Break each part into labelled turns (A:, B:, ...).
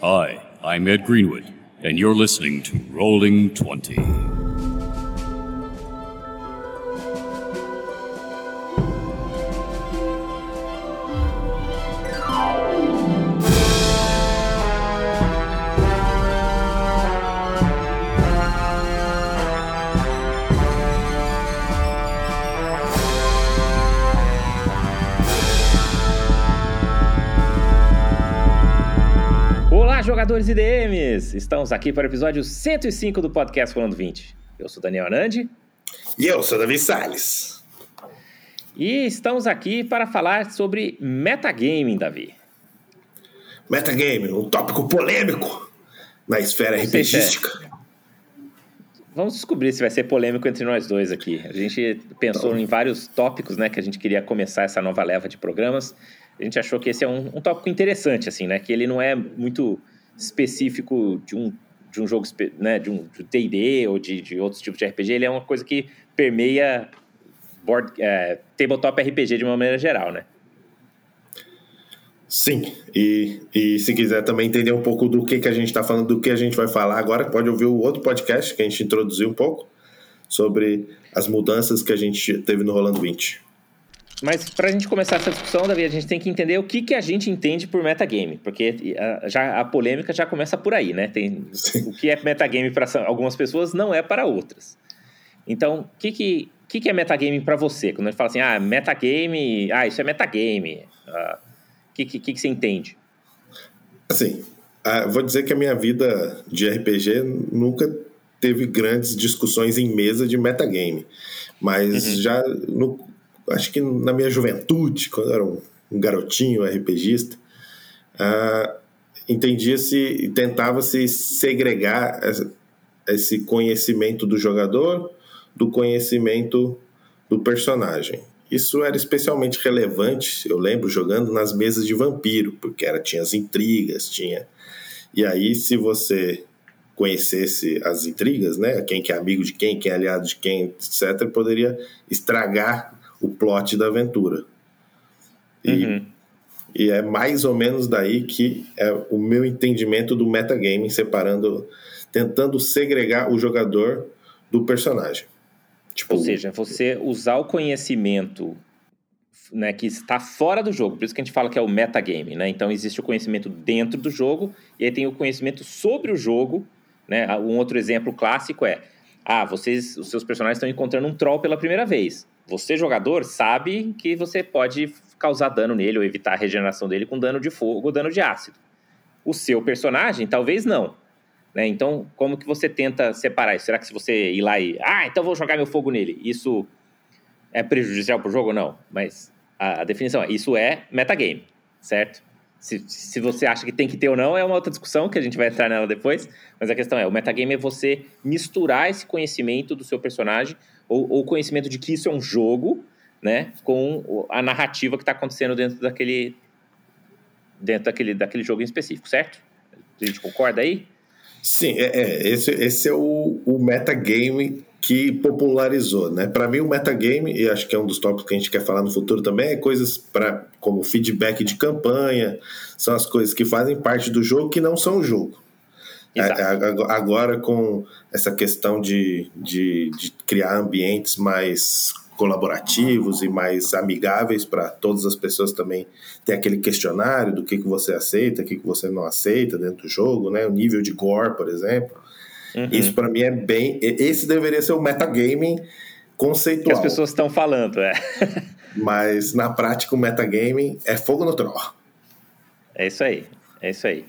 A: Hi, I'm Ed Greenwood, and you're listening to Rolling 20.
B: Olá, jogadores e DMs! Estamos aqui para o episódio 105 do podcast Falando 20. Eu sou Daniel Anandi
C: E eu sou Davi Salles.
B: e estamos aqui para falar sobre metagaming, Davi.
C: Metagame, um tópico polêmico na esfera
B: é.
C: RPGística.
B: Vamos descobrir se vai ser polêmico entre nós dois aqui. A gente pensou em vários tópicos, né, que a gente queria começar essa nova leva de programas. A gente achou que esse é um, um tópico interessante, assim, né, que ele não é muito específico de um, de um jogo, né, de um D&D ou de, de outros tipos de RPG. Ele é uma coisa que permeia board, é, tabletop RPG de uma maneira geral, né?
C: Sim, e, e se quiser também entender um pouco do que, que a gente está falando, do que a gente vai falar agora, pode ouvir o outro podcast que a gente introduziu um pouco sobre as mudanças que a gente teve no Rolando 20.
B: Mas para a gente começar essa discussão, Davi, a gente tem que entender o que, que a gente entende por metagame, porque a, já, a polêmica já começa por aí, né? Tem,
C: Sim.
B: o que é metagame para algumas pessoas não é para outras. Então, o que, que, que, que é metagame para você? Quando a gente fala assim, ah, metagame, ah, isso é metagame, ah, o que, que, que, que você entende?
C: Assim, ah, vou dizer que a minha vida de RPG nunca teve grandes discussões em mesa de metagame. Mas já, no, acho que na minha juventude, quando eu era um, um garotinho RPGista, ah, entendia-se tentava-se segregar esse conhecimento do jogador do conhecimento do personagem. Isso era especialmente relevante, eu lembro, jogando nas mesas de vampiro, porque era, tinha as intrigas, tinha. E aí, se você conhecesse as intrigas, né? Quem que é amigo de quem, quem é aliado de quem, etc., poderia estragar o plot da aventura. E,
B: Uhum.
C: e é mais ou menos daí que é o meu entendimento do metagaming, separando, tentando segregar o jogador do personagem. Tipo,
B: Ou seja, você usar o conhecimento né, que está fora do jogo. Por isso que a gente fala que é o metagame, né? Então existe o conhecimento dentro do jogo e aí tem o conhecimento sobre o jogo, né? Um outro exemplo clássico é: ah, vocês, os seus personagens estão encontrando um troll pela primeira vez. Você, jogador, sabe que você pode causar dano nele ou evitar a regeneração dele com dano de fogo ou dano de ácido. O seu personagem, talvez não. Né? Então, como que você tenta separar isso? Será que se você ir lá e. Ah, então vou jogar meu fogo nele, isso é prejudicial pro jogo? Não. Mas a, a definição é: isso é metagame, certo? Se, se você acha que tem que ter ou não, é uma outra discussão que a gente vai entrar nela depois. Mas a questão é: o metagame é você misturar esse conhecimento do seu personagem, ou o conhecimento de que isso é um jogo, né? Com a narrativa que está acontecendo dentro daquele. Dentro daquele, daquele jogo em específico, certo? A gente concorda aí?
C: Sim, é, é, esse, esse é o, o metagame que popularizou, né? Para mim, o metagame, e acho que é um dos tópicos que a gente quer falar no futuro também, é coisas para como feedback de campanha, são as coisas que fazem parte do jogo que não são jogo. É, ag- Agora, com essa questão de, de, de criar ambientes mais colaborativos e mais amigáveis para todas as pessoas também ter aquele questionário do que, que você aceita, o que, que você não aceita dentro do jogo, né? O nível de gore, por exemplo.
B: Uhum.
C: Isso para mim é bem. Esse deveria ser o metagaming
B: que as
C: conceitual.
B: pessoas estão falando, é.
C: Mas na prática, o metagaming é fogo no troll.
B: É isso aí, é isso aí.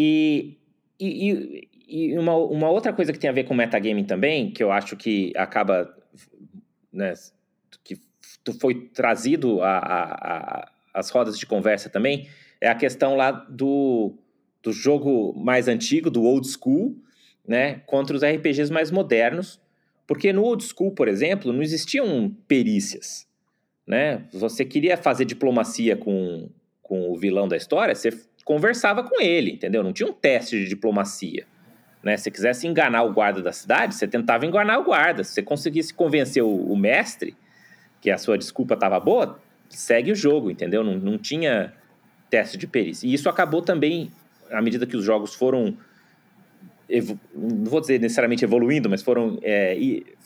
B: E, e, e- uma, uma outra coisa que tem a ver com metagaming também, que eu acho que acaba, né, que foi trazido a, a, a- as rodas de conversa também, é a questão lá do, do jogo mais antigo, do old school, né, contra os RPGs mais modernos, porque no old school, por exemplo, não existiam perícias, né? Você queria fazer diplomacia com, com o vilão da história, você conversava com ele, entendeu? Não tinha um teste de diplomacia. Né? Se você quisesse enganar o guarda da cidade, você tentava enganar o guarda. Se você conseguisse convencer o, o mestre que a sua desculpa estava boa, segue o jogo, entendeu? Não, não tinha teste de perícia. E isso acabou também, à medida que os jogos foram, não vou dizer necessariamente evoluindo, mas foram é,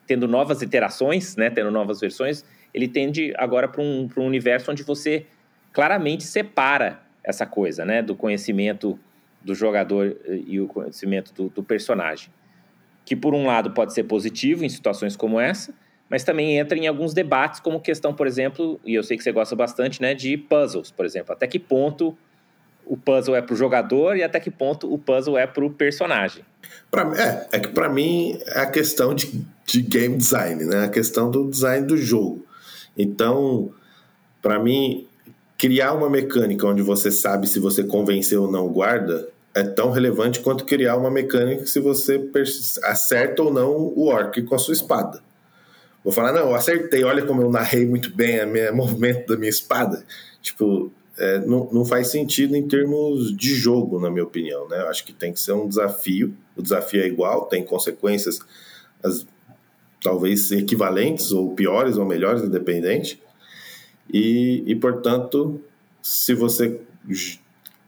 B: tendo novas iterações, né, tendo novas versões, ele tende agora para um, um universo onde você claramente separa essa coisa, né, do conhecimento do jogador e o conhecimento do, do personagem. Que, por um lado, pode ser positivo em situações como essa, mas também entra em alguns debates, como questão, por exemplo, e eu sei que você gosta bastante, né, de puzzles, por exemplo. Até que ponto o puzzle é para o jogador e até que ponto o puzzle é para o personagem.
C: Pra, é, é que para mim é a questão de, de game design, né? A questão do design do jogo. Então, para mim, criar uma mecânica onde você sabe se você convenceu ou não o guarda é tão relevante quanto criar uma mecânica se você acerta ou não o orc com a sua espada. Vou falar, não, eu acertei, olha como eu narrei muito bem o movimento da minha espada. Tipo, é, não, não faz sentido em termos de jogo, na minha opinião. Né? Eu acho que tem que ser um desafio. O desafio é igual, tem consequências as, talvez equivalentes, ou piores ou melhores, independente. E, e, portanto, se você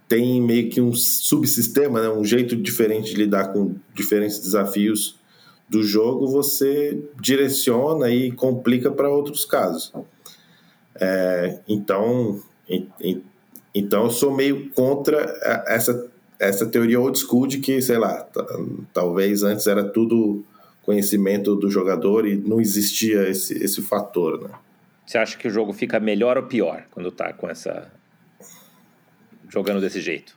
C: tem meio que um subsistema, né, um jeito diferente de lidar com diferentes desafios do jogo, você direciona e complica para outros casos. É, então, então eu sou meio contra essa, essa teoria old school de que, sei lá, talvez antes era tudo conhecimento do jogador e não existia esse, esse fator, né?
B: Você acha que o jogo fica melhor ou pior quando tá com essa jogando desse jeito?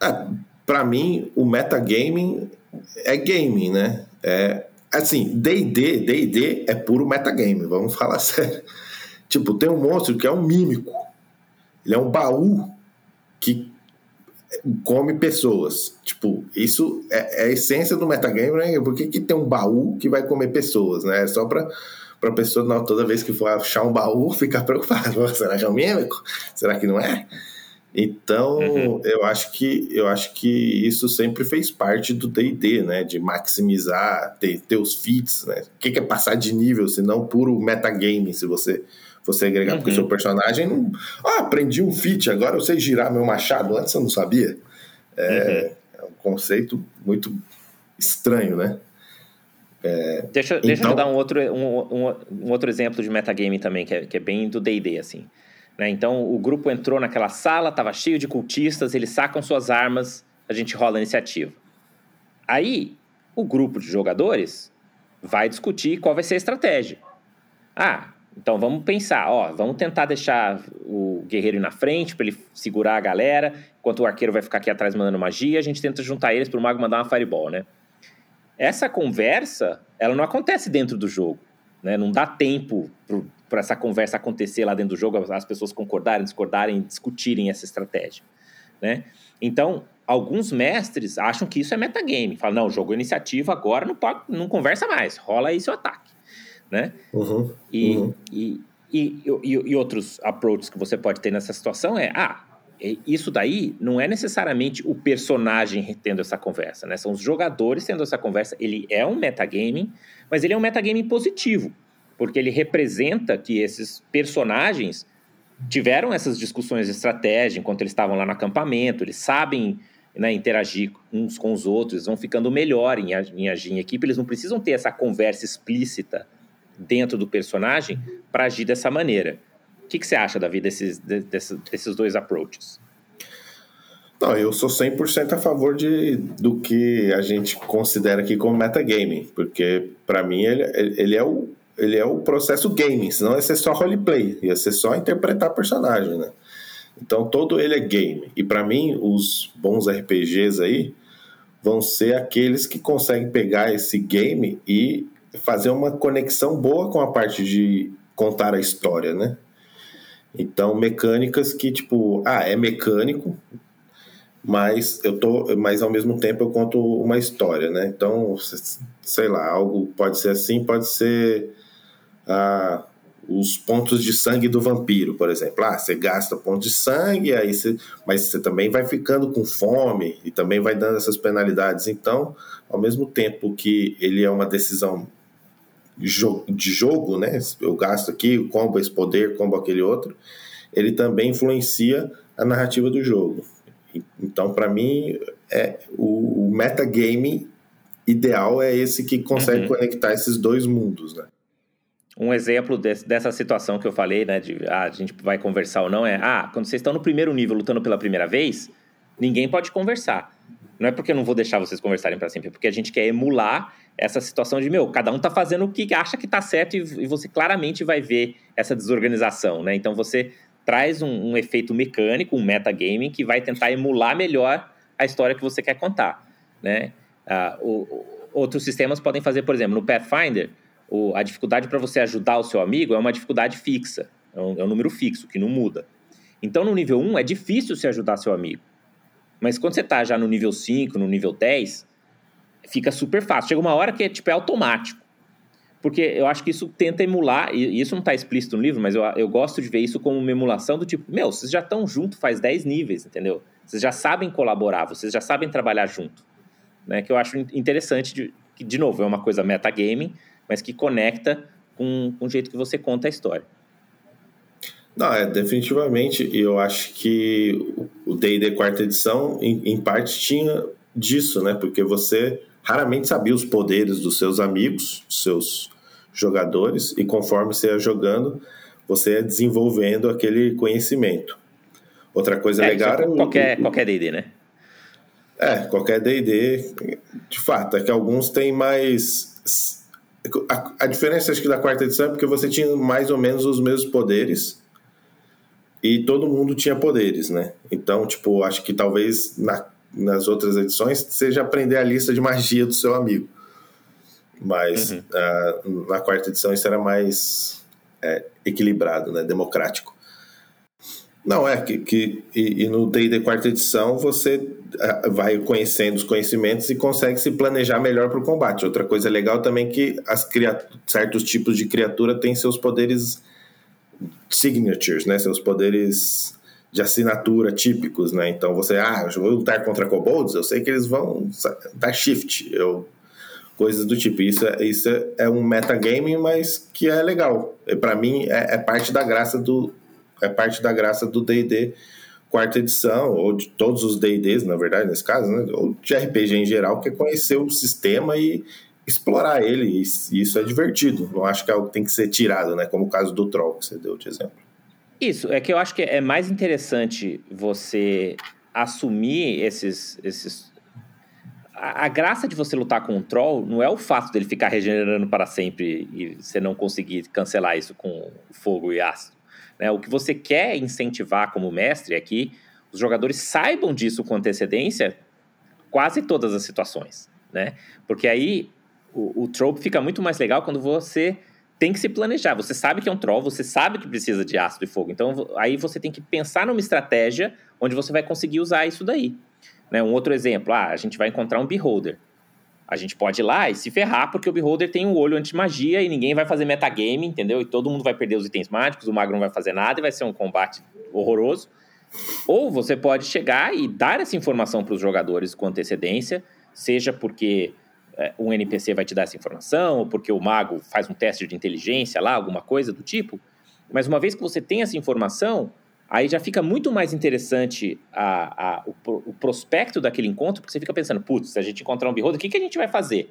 C: Ah, para mim, o metagaming é gaming, né? É, assim, D&D, D&D é puro metagame, vamos falar sério. Tipo, tem um monstro que é um mímico. Ele é um baú que come pessoas. Tipo, isso é, é a essência do metagame, né? Por que, que tem um baú que vai comer pessoas, né? É só pra, pra pessoa, não, toda vez que for achar um baú, ficar preocupado. Será que é um mímico? Será que não é? Então, uhum. eu acho que eu acho que isso sempre fez parte do D&D, né, de maximizar, ter, ter os feats, né? O que é passar de nível, se não puro metagame, se você você agregar, uhum. porque o seu personagem não. Ah, aprendi um feat, agora eu sei girar meu machado, antes eu não sabia. É, uhum. é um conceito muito estranho, né?
B: É, deixa, deixa então... eu dar um outro, um, um, um, outro exemplo de metagame também, que é, que é bem do DD, assim. Né? Então, o grupo entrou naquela sala, estava cheio de cultistas, eles sacam suas armas, a gente rola a iniciativa. Aí, o grupo de jogadores vai discutir qual vai ser a estratégia. Ah, então vamos pensar, ó, vamos tentar deixar o guerreiro ir na frente para ele segurar a galera, enquanto o arqueiro vai ficar aqui atrás mandando magia, a gente tenta juntar eles para o mago mandar uma fireball, né? Essa conversa, ela não acontece dentro do jogo, né? Não dá tempo para essa conversa acontecer lá dentro do jogo, as pessoas concordarem, discordarem, discutirem essa estratégia, né? Então, alguns mestres acham que isso é metagame. Falam, não, jogou iniciativa agora, não, pode, não conversa mais, rola aí seu ataque né?
C: Uhum,
B: e, uhum. E, e, e, e, outros approaches que você pode ter nessa situação é, ah, isso daí não é necessariamente o personagem tendo essa conversa, né? São os jogadores tendo essa conversa. Ele é um metagaming, mas ele é um metagaming positivo, porque ele representa que esses personagens tiveram essas discussões de estratégia enquanto eles estavam lá no acampamento, eles sabem né, interagir uns com os outros, vão ficando melhor em, em agir em equipe, eles não precisam ter essa conversa explícita dentro do personagem para agir dessa maneira. O que, que você acha, Davi, desses, desses, desses dois approaches?
C: Não, eu sou 100% a favor de, do que a gente considera aqui como metagaming, porque para mim ele, ele, é o, ele é o processo gaming, senão ia ser só roleplay, ia ser só interpretar personagem, né? Então todo ele é game. E para mim, os bons RPGs aí vão ser aqueles que conseguem pegar esse game e fazer uma conexão boa com a parte de contar a história, né? Então, mecânicas que, tipo, ah, é mecânico, mas eu tô, mas ao mesmo tempo eu conto uma história, né? Então, sei lá, algo pode ser assim, pode ser ah, os pontos de sangue do vampiro, por exemplo. Ah, você gasta pontos de sangue, aí você, mas você também vai ficando com fome e também vai dando essas penalidades. Então, ao mesmo tempo que ele é uma decisão de jogo, né? Eu gasto aqui, combo esse poder, combo aquele outro. Ele também influencia a narrativa do jogo. Então, para mim, é o, o metagame ideal é esse que consegue uhum. conectar esses dois mundos, né?
B: Um exemplo desse, dessa situação que eu falei, né, de ah, a gente vai conversar ou não, é ah, quando vocês estão no primeiro nível lutando pela primeira vez, ninguém pode conversar. Não é porque eu não vou deixar vocês conversarem para sempre, é porque a gente quer emular essa situação de, meu, cada um tá fazendo o que acha que tá certo e, e você claramente vai ver essa desorganização, né? Então você traz um, um efeito mecânico, um metagaming, que vai tentar emular melhor a história que você quer contar, né? Ah, o, o, outros sistemas podem fazer, por exemplo, no Pathfinder, o, a dificuldade para você ajudar o seu amigo é uma dificuldade fixa, é um, é um número fixo, que não muda. Então, no nível 1, é difícil se ajudar seu amigo. Mas quando você está já no nível 5, no nível 10, fica super fácil. Chega uma hora que é, tipo, é automático. Porque eu acho que isso tenta emular, e isso não está explícito no livro, mas eu, eu gosto de ver isso como uma emulação do tipo, meu, vocês já estão juntos faz 10 níveis, entendeu? Vocês já sabem colaborar, vocês já sabem trabalhar junto. Né? Que eu acho interessante, de, que, de novo, é uma coisa metagaming, mas que conecta com, com o jeito que você conta a história.
C: Não, é definitivamente. Eu acho que o D&D quarta edição, em, em, parte, tinha disso, né? Porque você raramente sabia os poderes dos seus amigos, dos seus jogadores, e conforme você ia jogando, você ia desenvolvendo aquele conhecimento. Outra coisa
B: é,
C: legal... É
B: qualquer, qualquer D&D, né?
C: É, qualquer D&D, de fato, é que alguns têm mais a, a, diferença acho que da quarta edição é porque você tinha mais ou menos os mesmos poderes e todo mundo tinha poderes, né? Então, tipo, acho que talvez na, nas outras edições seja aprender a lista de magia do seu amigo. Mas uhum. uh, na quarta edição isso era mais é, equilibrado, né? Democrático. Não, é que, que e, e no D&D quarta edição você ah, vai conhecendo os conhecimentos e consegue se planejar melhor para o combate. Outra coisa legal também é que as certos tipos de criatura têm seus poderes signatures, né? Seus poderes de assinatura típicos, né? Então você, ah, eu vou lutar contra kobolds, eu sei que eles vão dar shift, eu coisas do tipo. Isso é, isso é um metagame, mas que é legal. Para mim é, é parte da graça do, é parte da graça do D&D quarta edição, ou de todos os D&Ds, na verdade, nesse caso, né? ou de RPG em geral, que é conhecer o sistema e explorar ele, e isso é divertido. Não acho que é algo que tem que ser tirado, né? Como o caso do Troll, que você deu de exemplo.
B: Isso, é que eu acho que é mais interessante você assumir esses, esses a, graça de você lutar com um troll não é o fato dele ficar regenerando para sempre e você não conseguir cancelar isso com fogo e ácido. Né? O que você quer incentivar como mestre é que os jogadores saibam disso com antecedência quase todas as situações, né? Porque aí o, o trope fica muito mais legal quando você tem que se planejar. Você sabe que é um troll, você sabe que precisa de ácido e fogo. Então aí você tem que pensar numa estratégia onde você vai conseguir usar isso daí. Né? Um outro exemplo, ah, a gente vai encontrar um beholder. A gente pode ir lá e se ferrar, porque o Beholder tem um olho anti-magia e ninguém vai fazer metagame, entendeu? E todo mundo vai perder os itens mágicos, o mago não vai fazer nada e vai ser um combate horroroso. Ou você pode chegar e dar essa informação para os jogadores com antecedência, seja porque um NPC vai te dar essa informação, ou porque o mago faz um teste de inteligência lá, alguma coisa do tipo. Mas uma vez que você tem essa informação, Aí já fica muito mais interessante a, a, o, o, prospecto daquele encontro, porque você fica pensando, putz, se a gente encontrar um beholder, o que, que a gente vai fazer?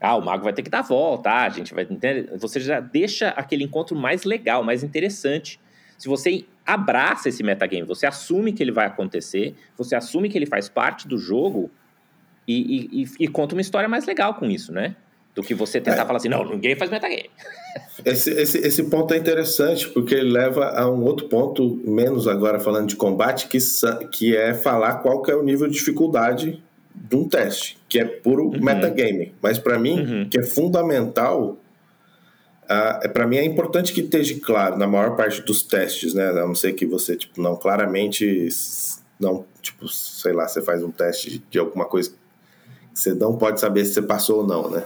B: Ah, o mago vai ter que dar a volta, ah, a gente vai... Entender? Você já deixa aquele encontro mais legal, mais interessante. Se você abraça esse metagame, você assume que ele vai acontecer, você assume que ele faz parte do jogo e, e, e, conta uma história mais legal com isso, né? Do que você tentar é. falar assim, não, ninguém faz metagame.
C: Esse, esse, esse ponto é interessante, porque ele leva a um outro ponto, menos agora falando de combate, que, que é falar qual que é o nível de dificuldade de um teste, que é puro uhum. metagame. Mas para mim, uhum. que é fundamental, uh, para mim é importante que esteja claro na maior parte dos testes, né? A não ser que você, tipo, não claramente, não, tipo, sei lá, você faz um teste de alguma coisa você não pode saber se você passou ou não, né?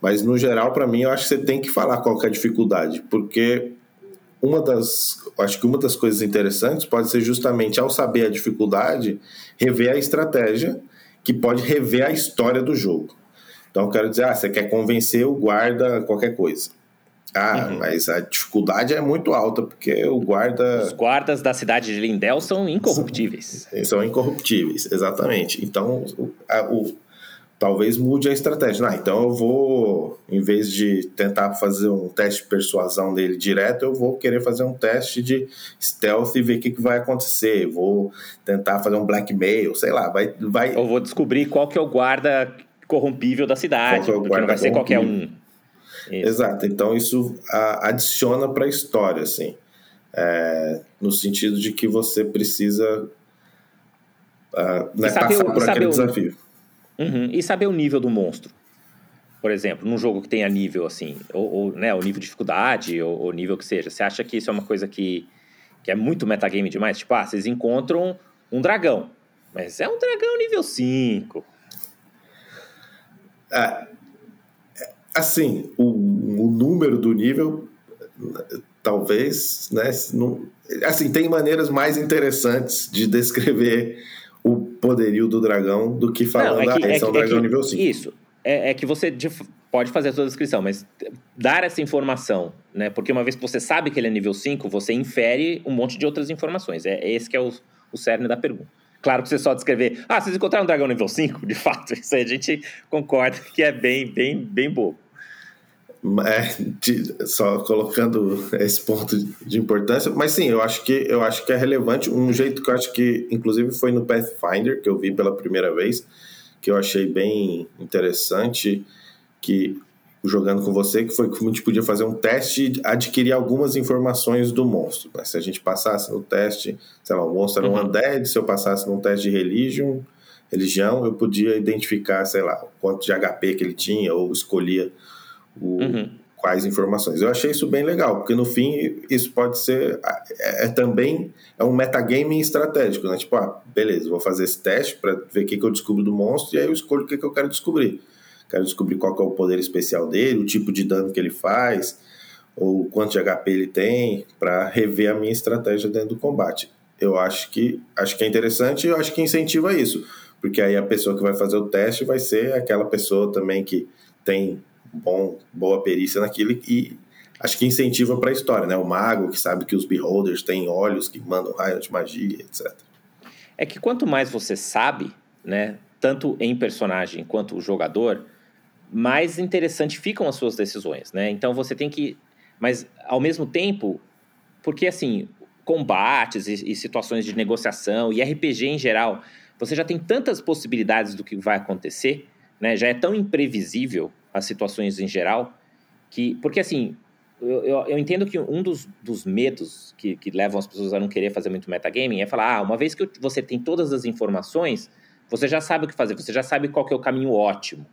C: Mas no geral, para mim, eu acho que você tem que falar qual que é a dificuldade, porque uma das, acho que uma das coisas interessantes pode ser justamente ao saber a dificuldade, rever a estratégia que pode rever a história do jogo. Então, eu quero dizer, ah, você quer convencer o guarda qualquer coisa. Ah, uhum. mas a dificuldade é muito alta, porque o guarda.
B: Os guardas da cidade de Lindel são incorruptíveis.
C: São, são incorruptíveis, exatamente. Então, a, o, talvez mude a estratégia. Ah, então eu vou, em vez de tentar fazer um teste de persuasão dele direto, eu vou querer fazer um teste de stealth e ver o que, que vai acontecer. Vou tentar fazer um blackmail, sei lá, vai, vai.
B: Eu vou descobrir qual que é o guarda corrompível da cidade, é porque não vai ser qualquer um.
C: Isso. Exato. Então isso adiciona para a história, assim, é, no sentido de que você precisa uh, né, passar por aquele o, desafio.
B: Uhum, e saber o nível do monstro. Por exemplo, num jogo que tenha nível assim, ou, ou né, o nível de dificuldade, ou, ou nível que seja. Você acha que isso é uma coisa que, que é muito metagame demais? Tipo, ah, vocês encontram um dragão, mas é um dragão nível 5.
C: Ah, assim, o, o número do nível, talvez, né? Não, assim, tem maneiras mais interessantes de descrever o poderio do dragão do que falando, não, é que, ah, esse é, é um dragão
B: é que,
C: nível 5.
B: Isso. É, é, que você pode fazer a sua descrição, mas dar essa informação, né? Porque uma vez que você sabe que ele é nível 5, você infere um monte de outras informações. É, é esse que é o, o cerne da pergunta. Claro que você só descrever, ah, vocês encontraram um dragão nível 5? De fato, isso aí a gente concorda que é bem, bem, bem bobo.
C: É, só colocando esse ponto de importância, mas sim, eu acho que eu acho que é relevante. Um jeito que eu acho que, inclusive, foi no Pathfinder que eu vi pela primeira vez, que eu achei bem interessante, que jogando com você, que foi que a gente podia fazer um teste e adquirir algumas informações do monstro. Né? Se a gente passasse no teste, sei lá, o monstro era um uhum. undead, se eu passasse num teste de religion, religião, eu podia identificar, sei lá, quanto de HP que ele tinha, ou escolhia o, uhum. quais informações. Eu achei isso bem legal, porque no fim isso pode ser é, é também é um metagame estratégico, né? Tipo, ah, beleza, vou fazer esse teste para ver o que, que eu descubro do monstro e aí eu escolho o que, que eu quero descobrir. Quero descobrir qual que é o poder especial dele, o tipo de dano que ele faz, ou quanto de HP ele tem, para rever a minha estratégia dentro do combate. Eu acho que acho que é interessante e eu acho que incentiva isso, porque aí a pessoa que vai fazer o teste vai ser aquela pessoa também que tem bom, boa perícia naquilo e acho que incentiva para a história, né? O mago que sabe que os beholders têm olhos que mandam raio de magia, etc.
B: É que quanto mais você sabe, né, tanto em personagem quanto jogador, mais interessante ficam as suas decisões, né? Então você tem que, mas ao mesmo tempo, porque assim, combates e, e situações de negociação e RPG em geral, você já tem tantas possibilidades do que vai acontecer, né? Já é tão imprevisível as situações em geral, que. Porque assim, eu, eu, eu entendo que um dos, dos medos que, que levam as pessoas a não querer fazer muito metagaming é falar: ah, uma vez que você tem todas as informações, você já sabe o que fazer, você já sabe qual que é o caminho ótimo.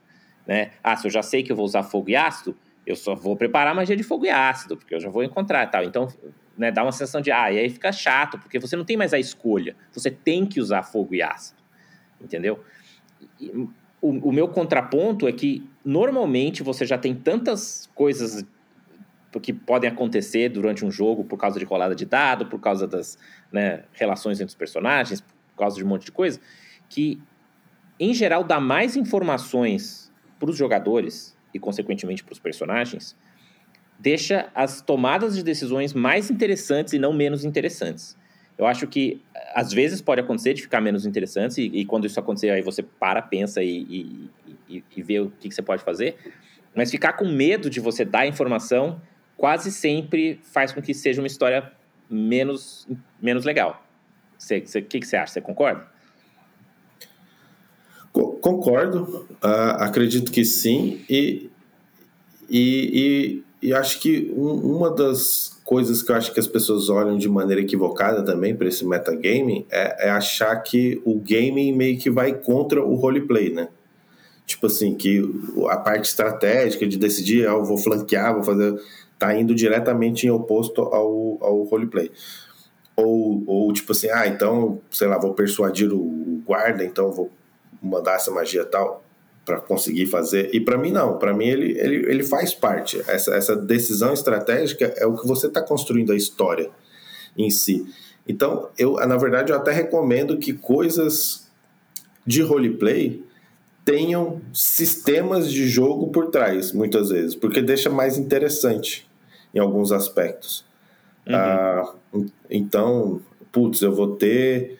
B: Né? Ah, se eu já sei que eu vou usar fogo e ácido, eu só vou preparar magia de fogo e ácido, porque eu já vou encontrar tal. Então, né, dá uma sensação de, ah, e aí fica chato, porque você não tem mais a escolha. Você tem que usar fogo e ácido. Entendeu? E, o, o meu contraponto é que normalmente você já tem tantas coisas que podem acontecer durante um jogo por causa de colada de dado, por causa das né, relações entre os personagens, por causa de um monte de coisa, que em geral dá mais informações para os jogadores e consequentemente para os personagens, deixa as tomadas de decisões mais interessantes e não menos interessantes. Eu acho que às vezes pode acontecer de ficar menos interessante, e, e quando isso acontecer, aí você para, pensa e, e, e vê o que, que, você pode fazer. Mas ficar com medo de você dar informação quase sempre faz com que seja uma história menos, menos legal. O que, que você acha? Você concorda?
C: Concordo, uh, acredito que sim, e, e, e, acho que um, uma das coisas que eu acho que as pessoas olham de maneira equivocada também para esse metagaming é, é achar que o gaming meio que vai contra o roleplay, né? Tipo assim, que a parte estratégica de decidir, ah, eu vou flanquear, vou fazer, tá indo diretamente em oposto ao, ao roleplay. Ou, ou tipo assim, ah, então, sei lá, vou persuadir o guarda, então vou mandar essa magia tal para conseguir fazer. E para mim não, para mim ele, ele, ele faz parte. Essa, essa decisão estratégica é o que você está construindo a história em si. Então, eu na verdade eu até recomendo que coisas de roleplay tenham sistemas de jogo por trás, muitas vezes, porque deixa mais interessante. em alguns aspectos. Uhum. Ah, então, putz, eu vou ter.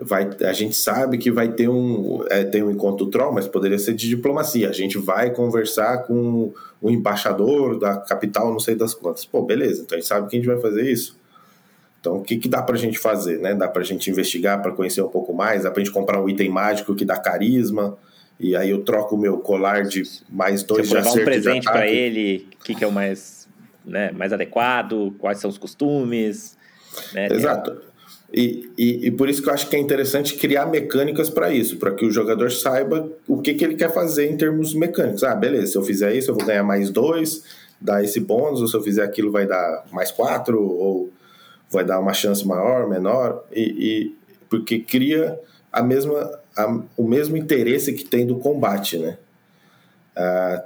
C: Vai, a gente sabe que vai ter um, é, tem um encontro troll, mas poderia ser de diplomacia. A gente vai conversar com o embaixador da capital, não sei das quantas. Pô, beleza, então a gente sabe que a gente vai fazer isso. Então, o que, que dá pra gente fazer? Né? Dá pra gente investigar para conhecer um pouco mais, dá pra gente comprar um item mágico que dá carisma, e aí eu troco o meu colar de mais dois
B: de acerto um presente para ele, o que, que é o mais, né, mais adequado, quais são os costumes. Né?
C: Exato. E, e, e, por isso que eu acho que é interessante criar mecânicas para isso, para que o jogador saiba o que, que ele quer fazer em termos mecânicos. Ah, beleza, se eu fizer isso, eu vou ganhar mais dois, dar esse bônus, ou se eu fizer aquilo, vai dar mais quatro, ou vai dar uma chance maior, menor, e, e porque cria a mesma, a, o mesmo interesse que tem do combate, né?
B: Ah,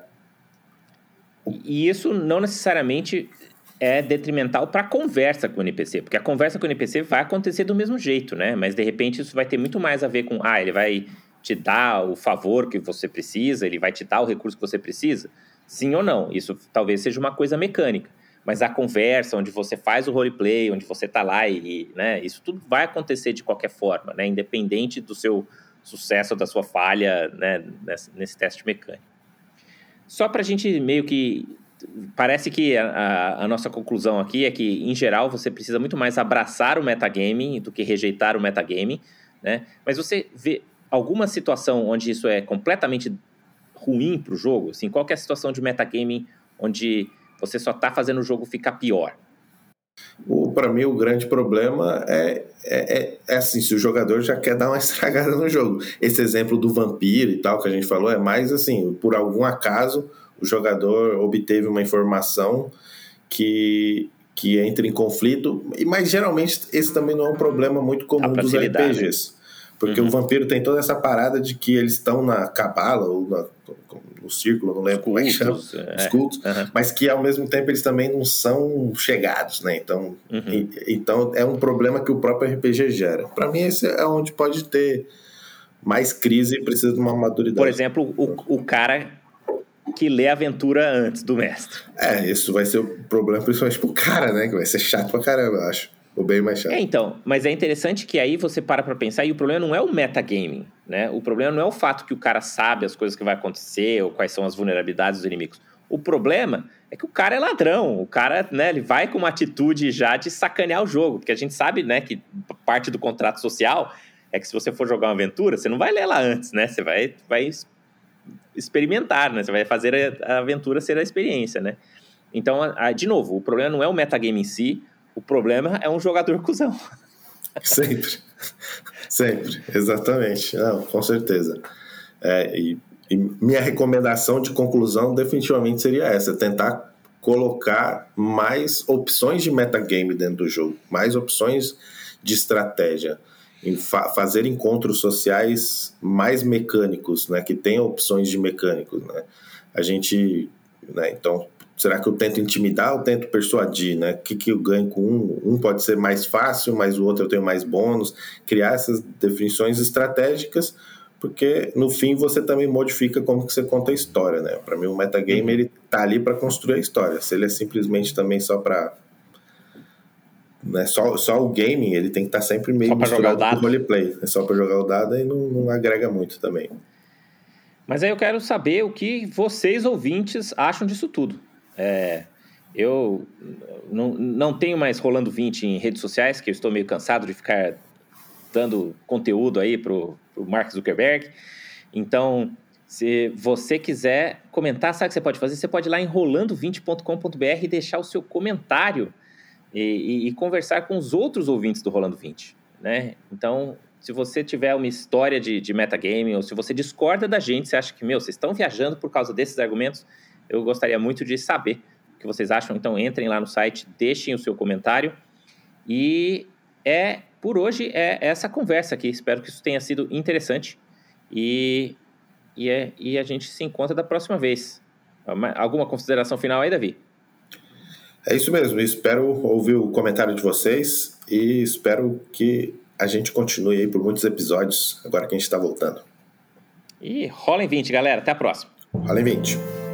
B: e isso não necessariamente é detrimental para a conversa com o NPC, porque a conversa com o NPC vai acontecer do mesmo jeito, né? Mas de repente isso vai ter muito mais a ver com, ah, ele vai te dar o favor que você precisa, ele vai te dar o recurso que você precisa, sim ou não. Isso talvez seja uma coisa mecânica mas a conversa, onde você faz o roleplay, onde você está lá e, né, isso tudo vai acontecer de qualquer forma, né, independente do seu sucesso ou da sua falha né, nesse, nesse teste mecânico. Só para a gente meio que. Parece que a, a, nossa conclusão aqui é que, em geral, você precisa muito mais abraçar o metagaming do que rejeitar o metagaming, né? Mas você vê alguma situação onde isso é completamente ruim para o jogo? Assim, qual é a situação de metagaming onde você só está fazendo o jogo ficar pior.
C: Para mim, o grande problema é, é, é, é, assim: se o jogador já quer dar uma estragada no jogo. Esse exemplo do vampiro e tal que a gente falou é mais assim: por algum acaso, o jogador obteve uma informação que, que entra em conflito, mas geralmente esse também não é um problema muito comum dos RPGs. Porque uhum. o vampiro tem toda essa parada de que eles estão na cabala ou na, no círculo, não lembro como é que chama, é. os cultos, uhum. mas que ao mesmo tempo eles também não são chegados, né? Então, uhum. e, então é um problema que o próprio RPG gera. Para mim, esse é onde pode ter mais crise e precisa de uma maturidade.
B: Por exemplo, o, o cara que lê a aventura antes do mestre.
C: É, isso vai ser o problema principalmente pro cara, né? Que vai ser chato pra caramba, eu acho. Ou bem mais chato.
B: É, então, mas é interessante que aí você para para pensar e o problema não é o metagaming, né? O problema não é o fato que o cara sabe as coisas que vai acontecer ou quais são as vulnerabilidades dos inimigos. O problema é que o cara é ladrão, o cara, né, ele vai com uma atitude já de sacanear o jogo, porque a gente sabe, né, que parte do contrato social é que se você for jogar uma aventura, você não vai ler lá antes, né? Você vai, vai experimentar, né? Você vai fazer a, aventura ser a experiência, né? Então, de novo, o problema não é o metagame em si, o problema é um jogador cuzão.
C: Sempre. Sempre. Exatamente. Não, com certeza. É, e, e minha recomendação de conclusão definitivamente seria essa: tentar colocar mais opções de metagame dentro do jogo, mais opções de estratégia, em fa fazer encontros sociais mais mecânicos, né, que tenham opções de mecânicos, né? A gente, né, então Será que eu tento intimidar ou tento persuadir, né? O que, que eu ganho com um? Um pode ser mais fácil, mas o outro eu tenho mais bônus. Criar essas definições estratégicas, porque no fim você também modifica como que você conta a história, né? Para mim o metagame uhum. ele tá ali para construir a história. Se ele é simplesmente também só para né, só, só o gaming, ele tem que estar tá sempre meio só misturado com o roleplay. É só para jogar o dado e não, não agrega muito também.
B: Mas aí eu quero saber o que vocês ouvintes acham disso tudo. É, eu não, não tenho mais rolando 20 em redes sociais, que eu estou meio cansado de ficar dando conteúdo aí pro, pro Mark Zuckerberg. Então, se você quiser comentar, sabe o que você pode fazer? Você pode ir lá em rolando20.com.br e deixar o seu comentário e, e, e, conversar com os outros ouvintes do Rolando 20, né? Então, se você tiver uma história de, de metagame ou se você discorda da gente, você acha que, meu, vocês estão viajando por causa desses argumentos, eu gostaria muito de saber o que vocês acham. Então entrem lá no site, deixem o seu comentário. E é por hoje é essa conversa aqui. Espero que isso tenha sido interessante. E, e, é, e a gente se encontra da próxima vez. Alguma consideração final aí, Davi?
C: É isso mesmo. Espero ouvir o comentário de vocês e espero que a gente continue aí por muitos episódios agora que a gente está voltando.
B: E rola em 20, galera. Até a próxima.
C: Rola em 20.